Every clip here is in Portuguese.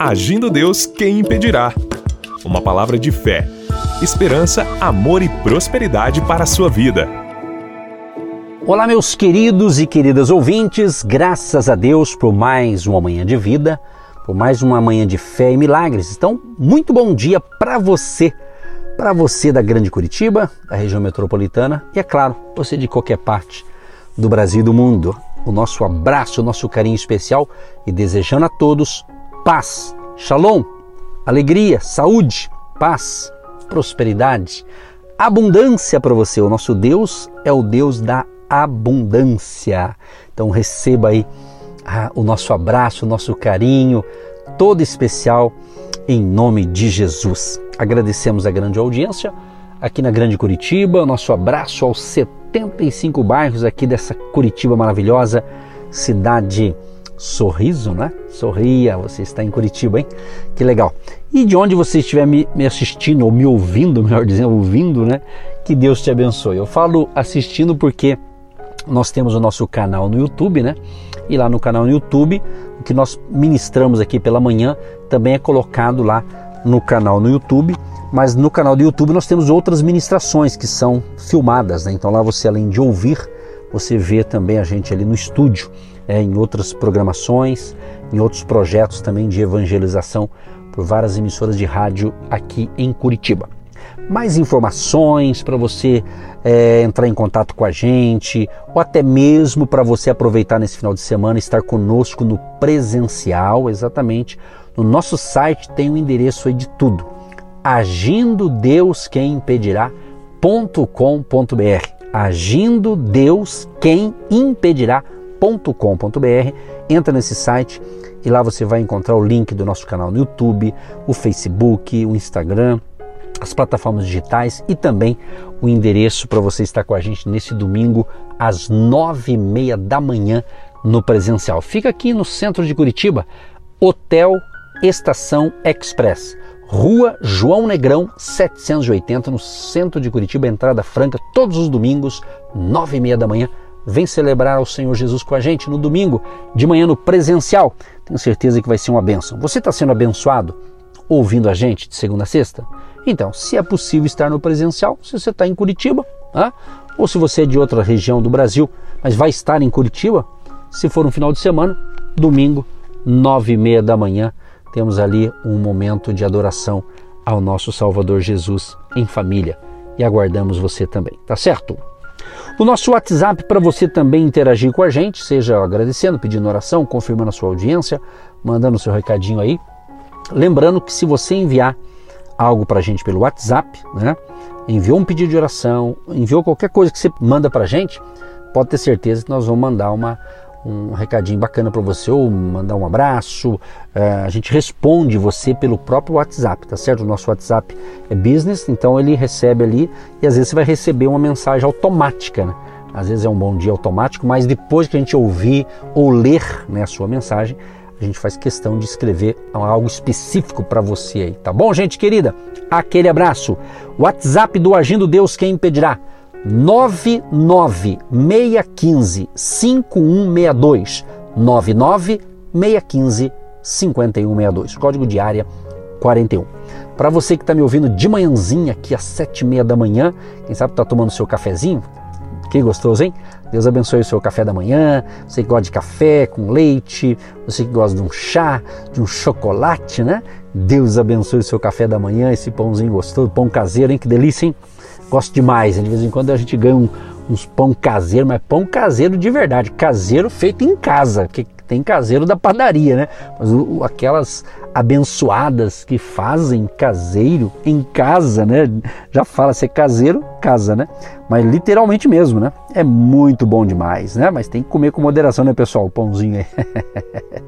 Agindo Deus, quem impedirá? Uma palavra de fé, esperança, amor e prosperidade para a sua vida. Olá, meus queridos e queridas ouvintes, graças a Deus por mais uma manhã de vida, por mais uma manhã de fé e milagres. Então, muito bom dia para você, para você da Grande Curitiba, da região metropolitana e, é claro, você de qualquer parte do Brasil e do mundo. O nosso abraço, o nosso carinho especial e desejando a todos paz, shalom, alegria, saúde, paz, prosperidade, abundância para você. O nosso Deus é o Deus da abundância. Então receba aí ah, o nosso abraço, o nosso carinho, todo especial em nome de Jesus. Agradecemos a grande audiência aqui na Grande Curitiba, nosso abraço aos 75 bairros aqui dessa Curitiba maravilhosa, cidade sorriso, né? Sorria, você está em Curitiba, hein? Que legal. E de onde você estiver me, assistindo, ou me ouvindo, melhor dizendo, ouvindo, né? Que Deus te abençoe. Eu falo assistindo porque nós temos o nosso canal no YouTube, né? E lá no canal no YouTube, o que nós ministramos aqui pela manhã também é colocado lá no canal no YouTube. Mas no canal do YouTube nós temos outras ministrações que são filmadas, né? Então lá você, além de ouvir, você vê também a gente ali no estúdio, é, em outras programações, em outros projetos também de evangelização por várias emissoras de rádio aqui em Curitiba. Mais informações para você é, entrar em contato com a gente, ou até mesmo para você aproveitar nesse final de semana estar conosco no presencial, exatamente. No nosso site tem o um endereço aí de tudo. Agindo Deus quem impedirá.com.br. Agindo Deus quem impedirá.com.br. Entra nesse site e lá você vai encontrar o link do nosso canal no YouTube, o Facebook, o Instagram, as plataformas digitais e também o endereço para você estar com a gente nesse domingo às nove e meia da manhã no presencial. Fica aqui no centro de Curitiba, Hotel Estação Express. Rua João Negrão 780, no centro de Curitiba, entrada franca, todos os domingos, nove e meia da manhã. Vem celebrar ao Senhor Jesus com a gente no domingo, de manhã no presencial. Tenho certeza que vai ser uma benção. Você está sendo abençoado ouvindo a gente de segunda a sexta? Então, se é possível estar no presencial, se você está em Curitiba, tá? ou se você é de outra região do Brasil, mas vai estar em Curitiba, se for um final de semana, domingo, nove e meia da manhã, temos ali um momento de adoração ao nosso Salvador Jesus em família e aguardamos você também, tá certo? O nosso WhatsApp para você também interagir com a gente, seja agradecendo, pedindo oração, confirmando a sua audiência, mandando o seu recadinho aí. Lembrando que se você enviar algo para a gente pelo WhatsApp, né? enviou um pedido de oração, enviou qualquer coisa que você manda para a gente, pode ter certeza que nós vamos mandar uma, um recadinho bacana para você ou mandar um abraço. É, a gente responde você pelo próprio WhatsApp, tá certo? O nosso WhatsApp é business, então ele recebe ali e às vezes você vai receber uma mensagem automática, né? Às vezes é um bom dia automático, mas depois que a gente ouvir ou ler né, a sua mensagem, a gente faz questão de escrever algo específico para você aí, tá bom, gente querida? Aquele abraço. WhatsApp do Agindo Deus, quem impedirá? 99615 5162 99615 5162 código de área 41 para você que está me ouvindo de manhãzinha aqui às sete e meia da manhã quem sabe está tomando seu cafezinho que gostoso, hein? Deus abençoe o seu café da manhã. Você que gosta de café com leite, você que gosta de um chá, de um chocolate, né? Deus abençoe o seu café da manhã, esse pãozinho gostoso, pão caseiro, hein? Que delícia, hein? Gosto demais. De vez em quando a gente ganha um, uns pão caseiro, mas pão caseiro de verdade, caseiro feito em casa, que tem caseiro da padaria, né? Mas o, aquelas abençoadas que fazem caseiro em casa, né? Já fala ser caseiro, casa, né? Mas literalmente mesmo, né? É muito bom demais, né? Mas tem que comer com moderação, né, pessoal? O pãozinho aí.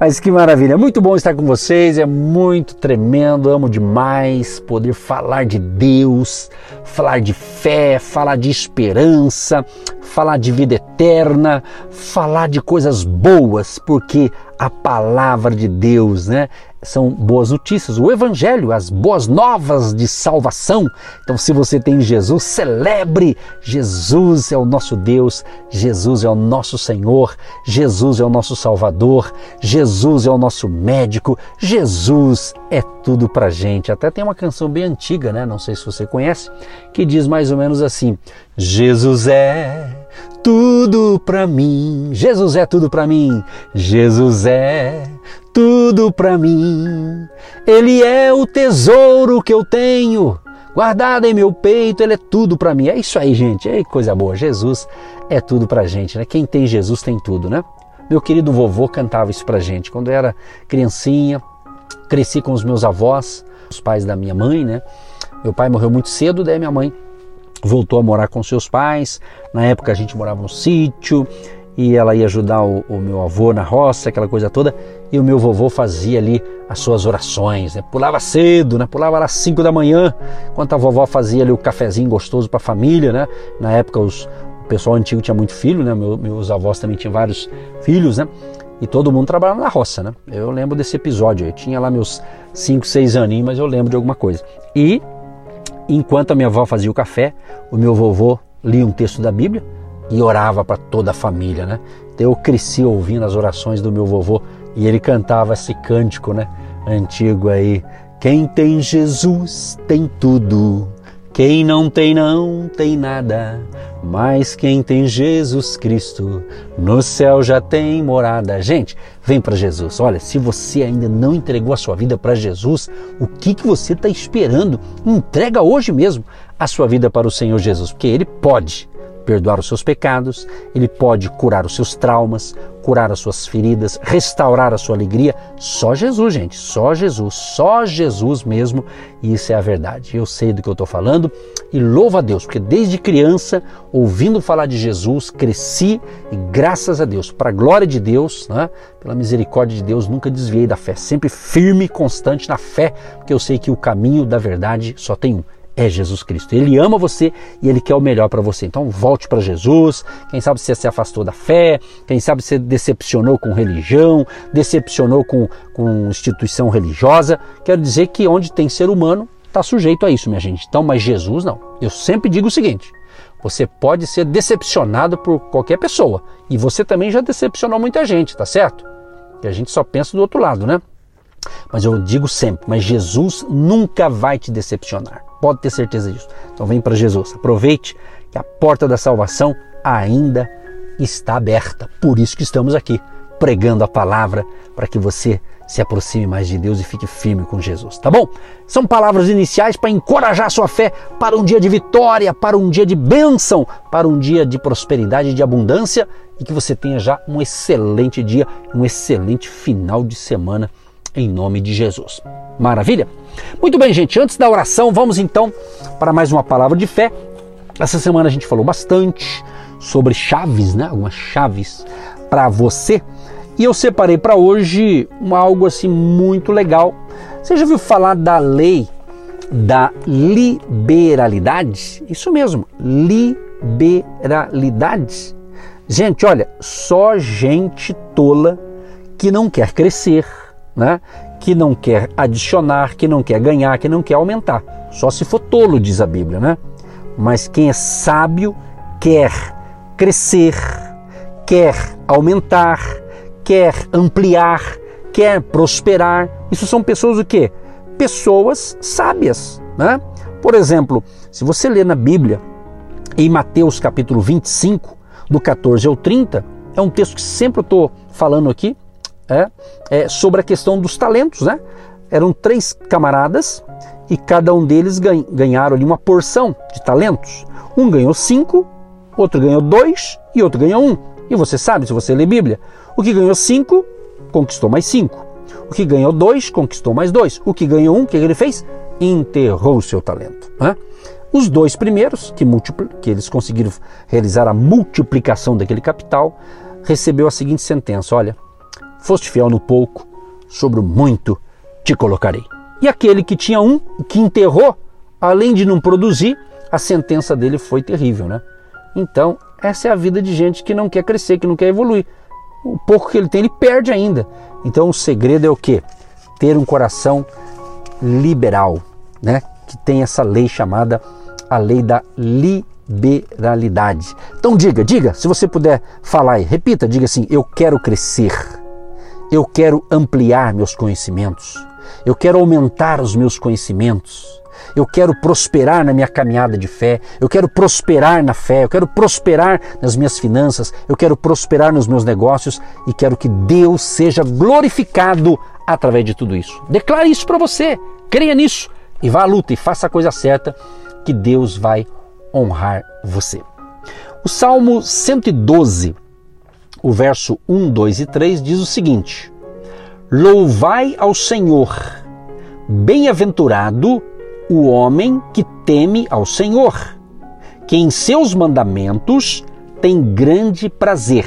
Mas que maravilha, é muito bom estar com vocês, é muito tremendo, amo demais poder falar de Deus, falar de fé, falar de esperança, falar de vida eterna, falar de coisas boas, porque a palavra de Deus, né? São boas notícias, o evangelho, as boas novas de salvação. Então, se você tem Jesus, celebre. Jesus é o nosso Deus, Jesus é o nosso Senhor, Jesus é o nosso Salvador, Jesus é o nosso médico, Jesus é tudo pra gente. Até tem uma canção bem antiga, né? Não sei se você conhece, que diz mais ou menos assim: Jesus é tudo para mim. Jesus é tudo para mim. Jesus é tudo para mim. Ele é o tesouro que eu tenho guardado em meu peito, ele é tudo para mim. É isso aí, gente. É coisa boa. Jesus é tudo pra gente, né? Quem tem Jesus tem tudo, né? Meu querido vovô cantava isso pra gente quando eu era criancinha. Cresci com os meus avós, os pais da minha mãe, né? Meu pai morreu muito cedo, daí minha mãe voltou a morar com seus pais. Na época a gente morava no sítio e ela ia ajudar o, o, meu avô na roça, aquela coisa toda, e o meu vovô fazia ali as suas orações, né? pulava cedo, né? pulava às 5 da manhã, enquanto a vovó fazia ali o cafezinho gostoso para a família, né? Na época os, o pessoal antigo tinha muito filho, né? Meu, meus avós também tinham vários filhos, né? E todo mundo trabalhava na roça, né? Eu lembro desse episódio, eu tinha lá meus 5, 6 aninhos, mas eu lembro de alguma coisa. E enquanto a minha avó fazia o café, o meu vovô lia um texto da Bíblia e orava para toda a família, né? Então eu cresci ouvindo as orações do meu vovô e ele cantava esse cântico, né? Antigo aí. Quem tem Jesus tem tudo, quem não tem não tem nada. Mas quem tem Jesus Cristo no céu já tem morada. Gente, vem para Jesus. Olha, se você ainda não entregou a sua vida para Jesus, o que, que você está esperando? Entrega hoje mesmo a sua vida para o Senhor Jesus, porque Ele pode perdoar os seus pecados, Ele pode curar os seus traumas, curar as suas feridas, restaurar a sua alegria. Só Jesus, gente, só Jesus, só Jesus mesmo. E isso é a verdade. Eu sei do que eu estou falando e louvo a Deus, porque desde criança, ouvindo falar de Jesus, cresci e graças a Deus, para a glória de Deus, né, pela misericórdia de Deus, nunca desviei da fé, sempre firme e constante na fé, porque eu sei que o caminho da verdade só tem um é Jesus Cristo. Ele ama você e ele quer o melhor para você. Então volte para Jesus. Quem sabe você se afastou da fé, quem sabe você decepcionou com religião, decepcionou com, com instituição religiosa. Quero dizer que onde tem ser humano está sujeito a isso, minha gente. Então, mas Jesus não. Eu sempre digo o seguinte: você pode ser decepcionado por qualquer pessoa e você também já decepcionou muita gente, tá certo? E a gente só pensa do outro lado, né? Mas eu digo sempre, mas Jesus nunca vai te decepcionar. Pode ter certeza disso. Então vem para Jesus. Aproveite que a porta da salvação ainda está aberta. Por isso que estamos aqui pregando a palavra para que você se aproxime mais de Deus e fique firme com Jesus, tá bom? São palavras iniciais para encorajar sua fé para um dia de vitória, para um dia de bênção, para um dia de prosperidade e de abundância e que você tenha já um excelente dia, um excelente final de semana em nome de Jesus. Maravilha? Muito bem, gente, antes da oração, vamos então para mais uma palavra de fé. Essa semana a gente falou bastante sobre chaves, né? Algumas chaves para você. E eu separei para hoje algo assim muito legal. Você já ouviu falar da lei da liberalidade? Isso mesmo, liberalidade. Gente, olha, só gente tola que não quer crescer, né? que não quer adicionar, que não quer ganhar, que não quer aumentar. Só se for tolo, diz a Bíblia, né? Mas quem é sábio quer crescer, quer aumentar, quer ampliar, quer prosperar. Isso são pessoas o quê? Pessoas sábias, né? Por exemplo, se você ler na Bíblia, em Mateus capítulo 25, do 14 ao 30, é um texto que sempre estou falando aqui, é, é, sobre a questão dos talentos, né? Eram três camaradas e cada um deles ganharam ali uma porção de talentos. Um ganhou cinco, outro ganhou dois e outro ganhou um. E você sabe, se você lê Bíblia, o que ganhou cinco conquistou mais cinco. O que ganhou dois conquistou mais dois. O que ganhou um, o que ele fez? Enterrou o seu talento. Né? Os dois primeiros, que, que eles conseguiram realizar a multiplicação daquele capital, recebeu a seguinte sentença: olha, Foste fiel no pouco, sobre o muito te colocarei. E aquele que tinha um, que enterrou, além de não produzir, a sentença dele foi terrível, né? Então, essa é a vida de gente que não quer crescer, que não quer evoluir. O pouco que ele tem, ele perde ainda. Então o segredo é o que? Ter um coração liberal, né? Que tem essa lei chamada a lei da liberalidade. Então diga, diga, se você puder falar aí, repita, diga assim: eu quero crescer, eu quero ampliar meus conhecimentos, eu quero aumentar os meus conhecimentos, eu quero prosperar na minha caminhada de fé, eu quero prosperar na fé, eu quero prosperar nas minhas finanças, eu quero prosperar nos meus negócios. E quero que Deus seja glorificado através de tudo isso. Declare isso para você, creia nisso. E vá à luta. E faça a coisa certa que Deus vai honrar você. O Salmo 112, o verso 1, 2 e 3 diz o seguinte: Louvai ao Senhor, bem-aventurado o homem que teme ao Senhor, que em seus mandamentos tem grande prazer.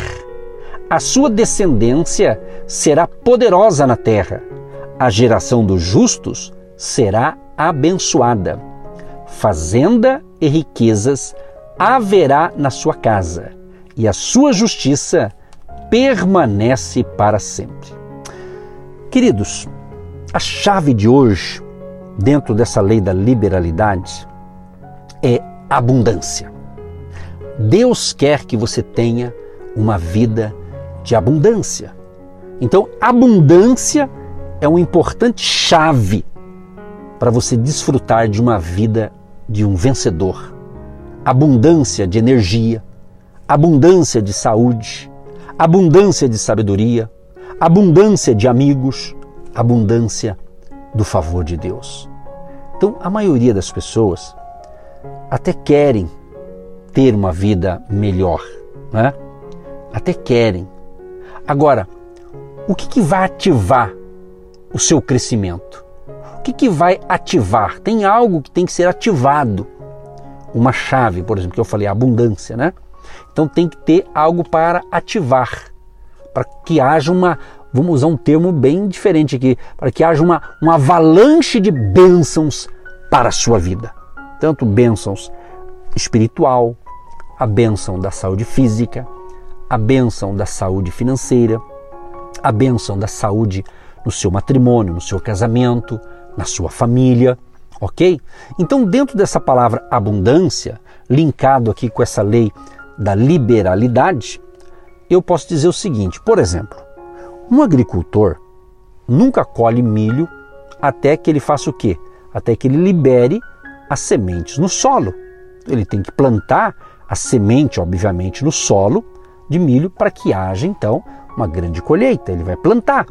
A sua descendência será poderosa na terra. A geração dos justos será abençoada. Fazenda e riquezas haverá na sua casa, e a sua justiça permanece para sempre. Queridos, a chave de hoje dentro dessa lei da liberalidade é abundância. Deus quer que você tenha uma vida de abundância. Então, abundância é uma importante chave para você desfrutar de uma vida de um vencedor. Abundância de energia, abundância de saúde, abundância de sabedoria, abundância de amigos, abundância do favor de Deus. Então, a maioria das pessoas até querem ter uma vida melhor, né? Até querem. Agora, o que, que vai ativar o seu crescimento? O que, que vai ativar? Tem algo que tem que ser ativado. Uma chave, por exemplo, que eu falei, abundância, né? Então tem que ter algo para ativar, para que haja uma, vamos usar um termo bem diferente aqui, para que haja uma, uma avalanche de bênçãos para a sua vida. Tanto bênçãos espiritual, a bênção da saúde física, a bênção da saúde financeira, a bênção da saúde no seu matrimônio, no seu casamento, na sua família, ok? Então, dentro dessa palavra abundância, linkado aqui com essa lei da liberalidade, eu posso dizer o seguinte: por exemplo, um agricultor nunca colhe milho até que ele faça o quê? Até que ele libere as sementes no solo. Ele tem que plantar a semente, obviamente, no solo de milho para que haja então uma grande colheita. Ele vai plantar.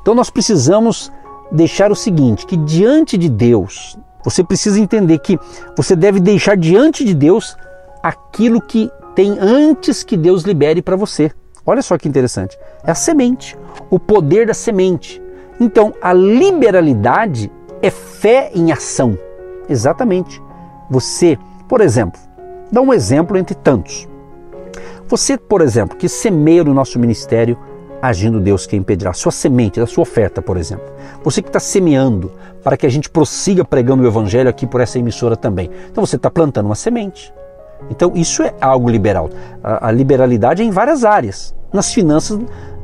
Então nós precisamos deixar o seguinte, que diante de Deus, você precisa entender que você deve deixar diante de Deus aquilo que tem antes que Deus libere para você. Olha só que interessante. É a semente, o poder da semente. Então, a liberalidade é fé em ação. Exatamente. Você, por exemplo, dá um exemplo entre tantos. Você, por exemplo, que semeia no nosso ministério, agindo Deus quem impedirá, sua semente, da sua oferta, por exemplo. Você que está semeando para que a gente prossiga pregando o Evangelho aqui por essa emissora também. Então você está plantando uma semente. Então isso é algo liberal. A, a liberalidade é em várias áreas. Nas finanças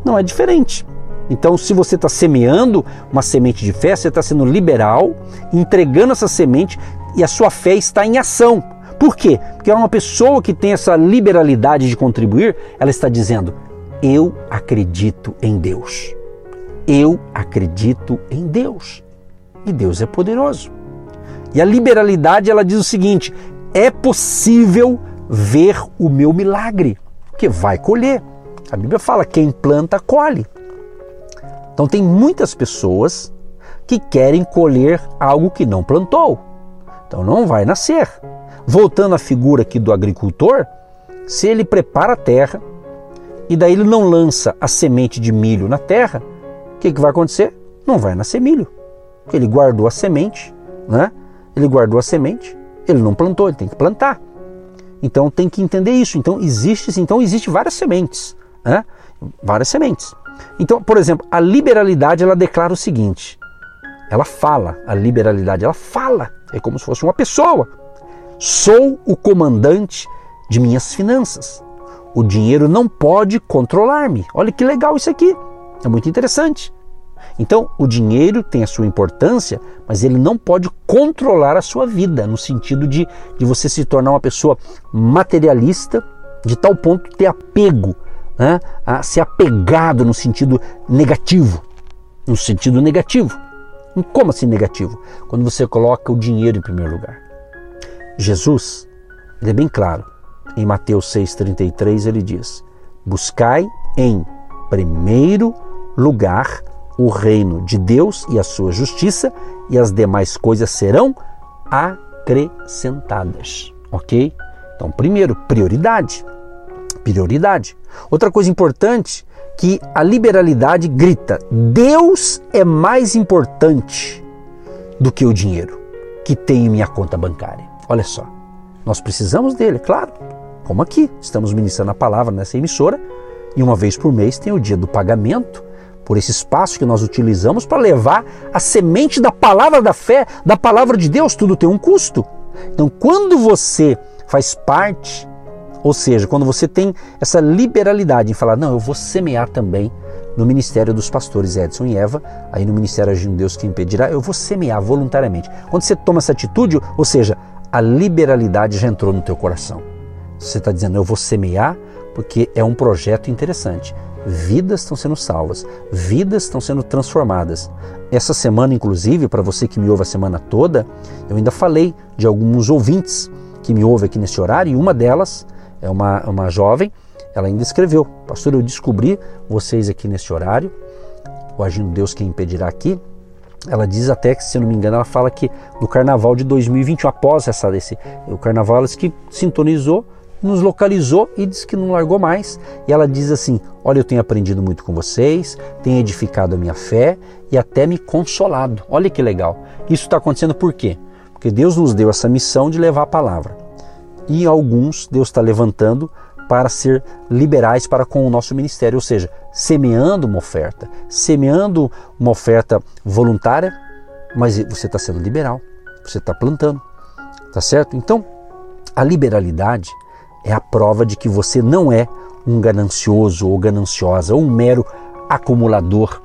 não é diferente. Então, se você está semeando uma semente de fé, você está sendo liberal, entregando essa semente e a sua fé está em ação. Por quê? Porque é uma pessoa que tem essa liberalidade de contribuir, ela está dizendo: Eu acredito em Deus. Eu acredito em Deus. E Deus é poderoso. E a liberalidade ela diz o seguinte: é possível ver o meu milagre, que vai colher. A Bíblia fala: quem planta, colhe. Então, tem muitas pessoas que querem colher algo que não plantou. Então, não vai nascer. Voltando à figura aqui do agricultor, se ele prepara a terra e daí ele não lança a semente de milho na terra, o que, que vai acontecer? Não vai nascer milho. Ele guardou a semente, né? Ele guardou a semente ele não plantou, ele tem que plantar. Então tem que entender isso. Então existe, então existe várias sementes, né? Várias sementes. Então, por exemplo, a liberalidade ela declara o seguinte: ela fala, a liberalidade ela fala, é como se fosse uma pessoa. Sou o comandante de minhas finanças. O dinheiro não pode controlar-me. Olha que legal isso aqui. É muito interessante. Então, o dinheiro tem a sua importância, mas ele não pode controlar a sua vida, no sentido de, de você se tornar uma pessoa materialista, de tal ponto ter apego, né? a ser apegado no sentido negativo. No sentido negativo. Como assim negativo? Quando você coloca o dinheiro em primeiro lugar. Jesus, ele é bem claro. Em Mateus 6,33 ele diz: Buscai em primeiro lugar o reino de Deus e a sua justiça, e as demais coisas serão acrescentadas. Ok? Então, primeiro, prioridade. Prioridade. Outra coisa importante que a liberalidade grita: Deus é mais importante do que o dinheiro que tem em minha conta bancária. Olha só, nós precisamos dele, claro. Como aqui, estamos ministrando a palavra nessa emissora e uma vez por mês tem o dia do pagamento por esse espaço que nós utilizamos para levar a semente da palavra da fé, da palavra de Deus, tudo tem um custo. Então, quando você faz parte, ou seja, quando você tem essa liberalidade em falar, não, eu vou semear também no ministério dos pastores Edson e Eva, aí no ministério Agindo Deus que impedirá, eu vou semear voluntariamente. Quando você toma essa atitude, ou seja, a liberalidade já entrou no teu coração. Você está dizendo, eu vou semear porque é um projeto interessante vidas estão sendo salvas, vidas estão sendo transformadas. Essa semana, inclusive, para você que me ouve a semana toda, eu ainda falei de alguns ouvintes que me ouvem aqui nesse horário, e uma delas é uma, uma jovem, ela ainda escreveu: Pastor, eu descobri vocês aqui nesse horário, o Agindo Deus quem impedirá aqui. Ela diz até que, se não me engano, ela fala que no carnaval de 2021, após essa, desse, o carnaval, ela que sintonizou nos localizou e disse que não largou mais. E ela diz assim: Olha, eu tenho aprendido muito com vocês, tenho edificado a minha fé e até me consolado. Olha que legal. Isso está acontecendo por quê? Porque Deus nos deu essa missão de levar a palavra. E alguns Deus está levantando para ser liberais para com o nosso ministério, ou seja, semeando uma oferta, semeando uma oferta voluntária, mas você está sendo liberal, você está plantando, tá certo? Então, a liberalidade é a prova de que você não é um ganancioso ou gananciosa ou um mero acumulador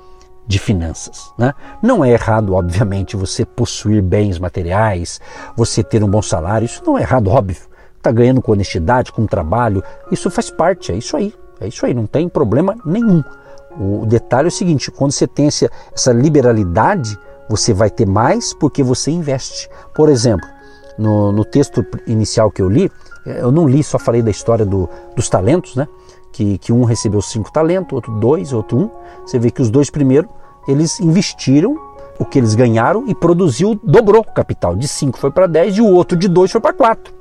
de finanças. Né? Não é errado, obviamente, você possuir bens materiais, você ter um bom salário, isso não é errado, óbvio. Está ganhando com honestidade, com trabalho, isso faz parte, é isso aí, é isso aí, não tem problema nenhum. O detalhe é o seguinte: quando você tem essa liberalidade, você vai ter mais porque você investe. Por exemplo, no, no texto inicial que eu li, eu não li, só falei da história do, dos talentos, né? Que, que um recebeu cinco talentos, outro dois, outro um. Você vê que os dois primeiros, eles investiram o que eles ganharam e produziu, dobrou o capital. De cinco foi para dez e o outro de dois foi para quatro.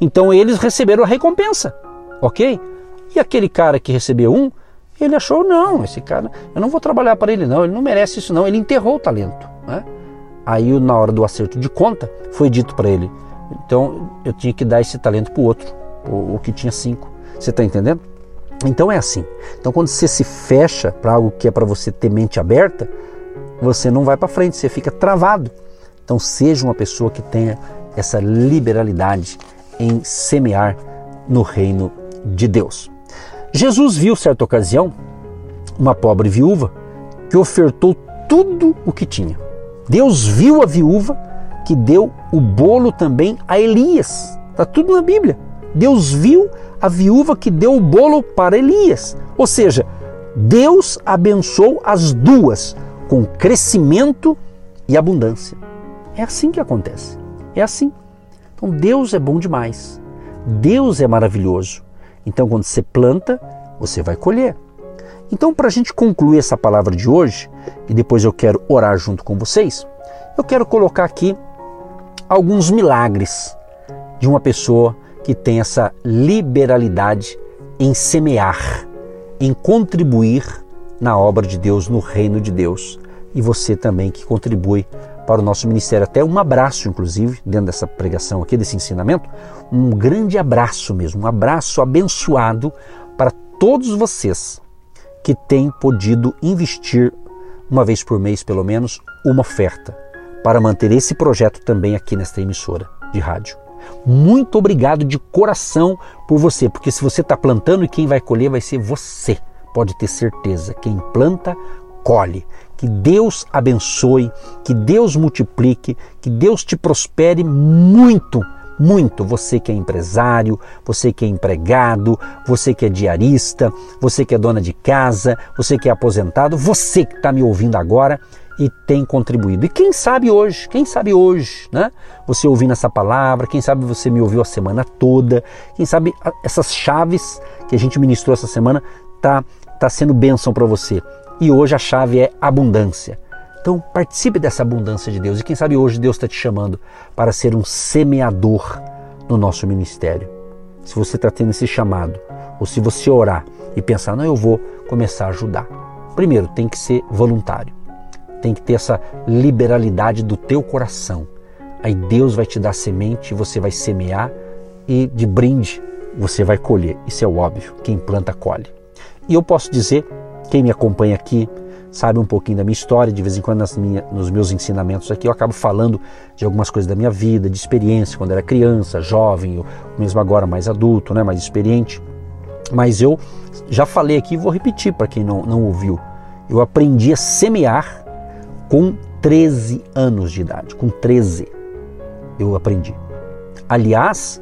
Então eles receberam a recompensa, ok? E aquele cara que recebeu um, ele achou, não, esse cara, eu não vou trabalhar para ele não, ele não merece isso não, ele enterrou o talento. Né? Aí na hora do acerto de conta, foi dito para ele, então eu tinha que dar esse talento para o outro, o que tinha cinco. Você está entendendo? Então é assim. Então quando você se fecha para algo que é para você ter mente aberta, você não vai para frente, você fica travado. Então seja uma pessoa que tenha essa liberalidade em semear no reino de Deus. Jesus viu certa ocasião uma pobre viúva que ofertou tudo o que tinha. Deus viu a viúva que deu o bolo também a Elias. Está tudo na Bíblia. Deus viu a viúva que deu o bolo para Elias. Ou seja, Deus abençoou as duas com crescimento e abundância. É assim que acontece. É assim. Então Deus é bom demais. Deus é maravilhoso. Então quando você planta, você vai colher. Então, para a gente concluir essa palavra de hoje, e depois eu quero orar junto com vocês, eu quero colocar aqui alguns milagres de uma pessoa que tem essa liberalidade em semear, em contribuir na obra de Deus, no reino de Deus. E você também que contribui para o nosso ministério. Até um abraço, inclusive, dentro dessa pregação aqui, desse ensinamento, um grande abraço mesmo, um abraço abençoado para todos vocês que têm podido investir uma vez por mês, pelo menos, uma oferta para manter esse projeto também aqui nesta emissora de rádio. Muito obrigado de coração por você, porque se você está plantando quem vai colher vai ser você, pode ter certeza: quem planta, colhe. Que Deus abençoe, que Deus multiplique, que Deus te prospere muito, muito. Você que é empresário, você que é empregado, você que é diarista, você que é dona de casa, você que é aposentado, você que está me ouvindo agora e tem contribuído. E quem sabe hoje, quem sabe hoje, né? Você ouvindo essa palavra, quem sabe você me ouviu a semana toda, quem sabe essas chaves que a gente ministrou essa semana tá tá sendo bênção para você e hoje a chave é abundância. Então participe dessa abundância de Deus e quem sabe hoje Deus está te chamando para ser um semeador no nosso ministério. Se você está tendo esse chamado, ou se você orar e pensar, não, eu vou começar a ajudar. Primeiro, tem que ser voluntário. Tem que ter essa liberalidade do teu coração. Aí Deus vai te dar semente, você vai semear e de brinde você vai colher. Isso é óbvio. Quem planta, colhe. E eu posso dizer quem me acompanha aqui sabe um pouquinho da minha história, de vez em quando minha, nos meus ensinamentos aqui eu acabo falando de algumas coisas da minha vida, de experiência, quando era criança, jovem, ou mesmo agora mais adulto, né, mais experiente. Mas eu já falei aqui e vou repetir para quem não, não ouviu. Eu aprendi a semear com 13 anos de idade, com 13 eu aprendi. Aliás,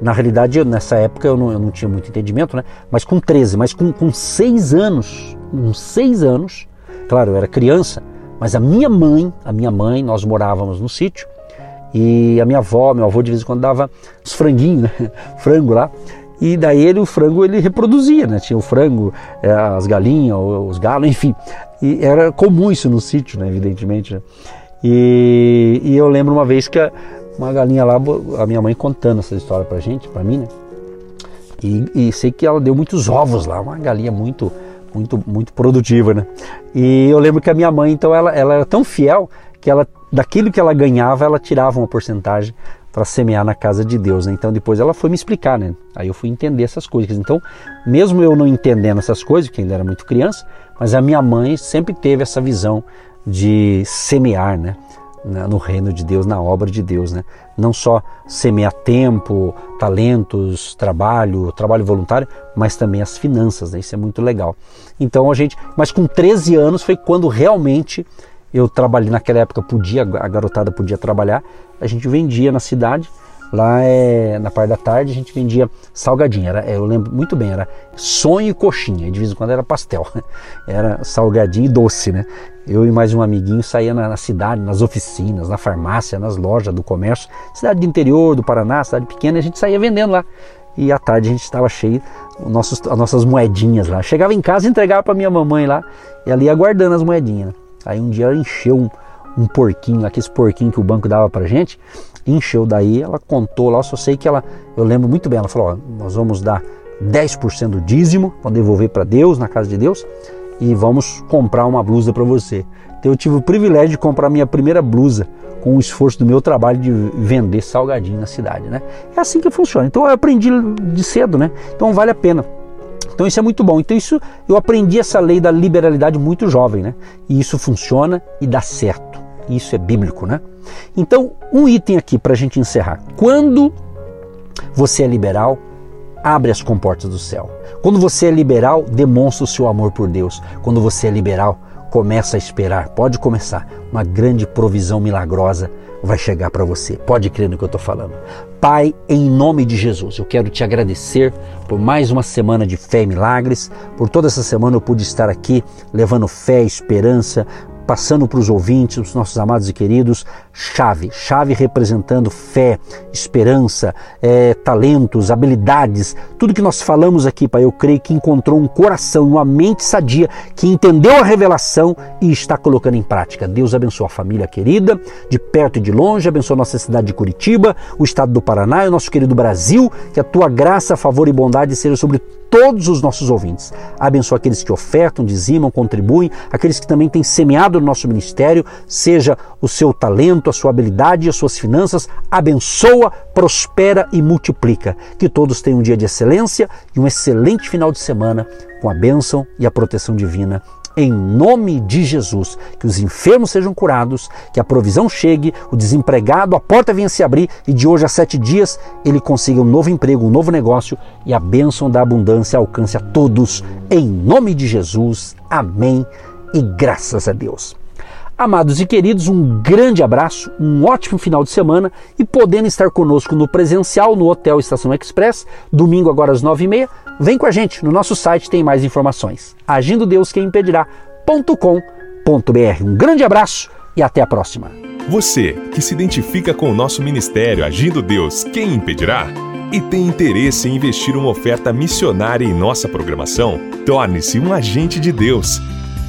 na realidade, eu, nessa época eu não, eu não, tinha muito entendimento, né? Mas com 13, mas com, com 6 anos, com 6 anos, claro, eu era criança, mas a minha mãe, a minha mãe, nós morávamos no sítio, e a minha avó, meu avô de vez em quando dava os franguinhos, né? frango lá, e daí ele, o frango ele reproduzia, né? Tinha o frango, é, as galinhas, os galos, enfim. E era comum isso no sítio, né? Evidentemente. Né? E, e, eu lembro uma vez que uma galinha lá, a minha mãe contando essa história pra gente, pra mim, né? E, e, sei que ela deu muitos ovos lá, uma galinha muito, muito, muito produtiva, né? E eu lembro que a minha mãe, então, ela, ela era tão fiel que ela, daquilo que ela ganhava, ela tirava uma porcentagem para semear na casa de Deus, né? Então depois ela foi me explicar, né? Aí eu fui entender essas coisas. Então, mesmo eu não entendendo essas coisas, que ainda era muito criança, mas a minha mãe sempre teve essa visão de semear, né? no reino de Deus, na obra de Deus, né? Não só semear tempo, talentos, trabalho, trabalho voluntário, mas também as finanças, né? Isso é muito legal. Então a gente, mas com 13 anos foi quando realmente eu trabalhei naquela época podia, a garotada podia trabalhar, a gente vendia na cidade Lá é, na parte da tarde a gente vendia salgadinho. Era, eu lembro muito bem, era sonho e coxinha. De vez em quando era pastel. Era salgadinho e doce, né? Eu e mais um amiguinho saía na, na, cidade, nas oficinas, na farmácia, nas lojas do comércio. Cidade do interior do Paraná, cidade pequena, a gente saía vendendo lá. E à tarde a gente estava cheio, nossos, as nossas moedinhas lá. Chegava em casa entregava para minha mamãe lá. E ali aguardando as moedinhas. Né? Aí um dia ela encheu um, um porquinho, aqueles porquinhos que o banco dava pra gente encheu daí, ela contou lá, só sei que ela, eu lembro muito bem, ela falou, ó, nós vamos dar 10% do dízimo, para devolver para Deus, na casa de Deus, e vamos comprar uma blusa para você. Então eu tive o privilégio de comprar minha primeira blusa com o esforço do meu trabalho de vender salgadinho na cidade, né? É assim que funciona. Então eu aprendi de cedo, né? Então vale a pena. Então isso é muito bom. Então isso eu aprendi essa lei da liberalidade muito jovem, né? E isso funciona e dá certo. Isso é bíblico, né? Então, um item aqui para a gente encerrar. Quando você é liberal, abre as comportas do céu. Quando você é liberal, demonstra o seu amor por Deus. Quando você é liberal, começa a esperar, pode começar. Uma grande provisão milagrosa vai chegar para você. Pode crer no que eu estou falando. Pai, em nome de Jesus, eu quero te agradecer por mais uma semana de fé e milagres. Por toda essa semana eu pude estar aqui levando fé, esperança, passando para os ouvintes, os nossos amados e queridos, chave, chave representando fé, esperança, é, talentos, habilidades, tudo que nós falamos aqui, Pai, eu creio que encontrou um coração, uma mente sadia, que entendeu a revelação e está colocando em prática. Deus abençoe a família querida, de perto e de longe, abençoe a nossa cidade de Curitiba, o estado do Paraná e o nosso querido Brasil, que a tua graça, favor e bondade seja sobre todos os nossos ouvintes. Abençoa aqueles que ofertam, dizimam, contribuem, aqueles que também têm semeado no nosso ministério, seja o seu talento, a sua habilidade, as suas finanças, abençoa, prospera e multiplica. Que todos tenham um dia de excelência e um excelente final de semana com a bênção e a proteção divina em nome de Jesus. Que os enfermos sejam curados, que a provisão chegue, o desempregado, a porta venha se abrir e de hoje a sete dias ele consiga um novo emprego, um novo negócio e a bênção da abundância alcance a todos, em nome de Jesus. Amém e graças a Deus. Amados e queridos, um grande abraço, um ótimo final de semana e podendo estar conosco no presencial no Hotel Estação Express, domingo agora às nove e meia, vem com a gente, no nosso site tem mais informações. Agindo Deus quem impedirá.com.br. Um grande abraço e até a próxima. Você que se identifica com o nosso ministério Agindo Deus, quem impedirá? E tem interesse em investir uma oferta missionária em nossa programação? Torne-se um agente de Deus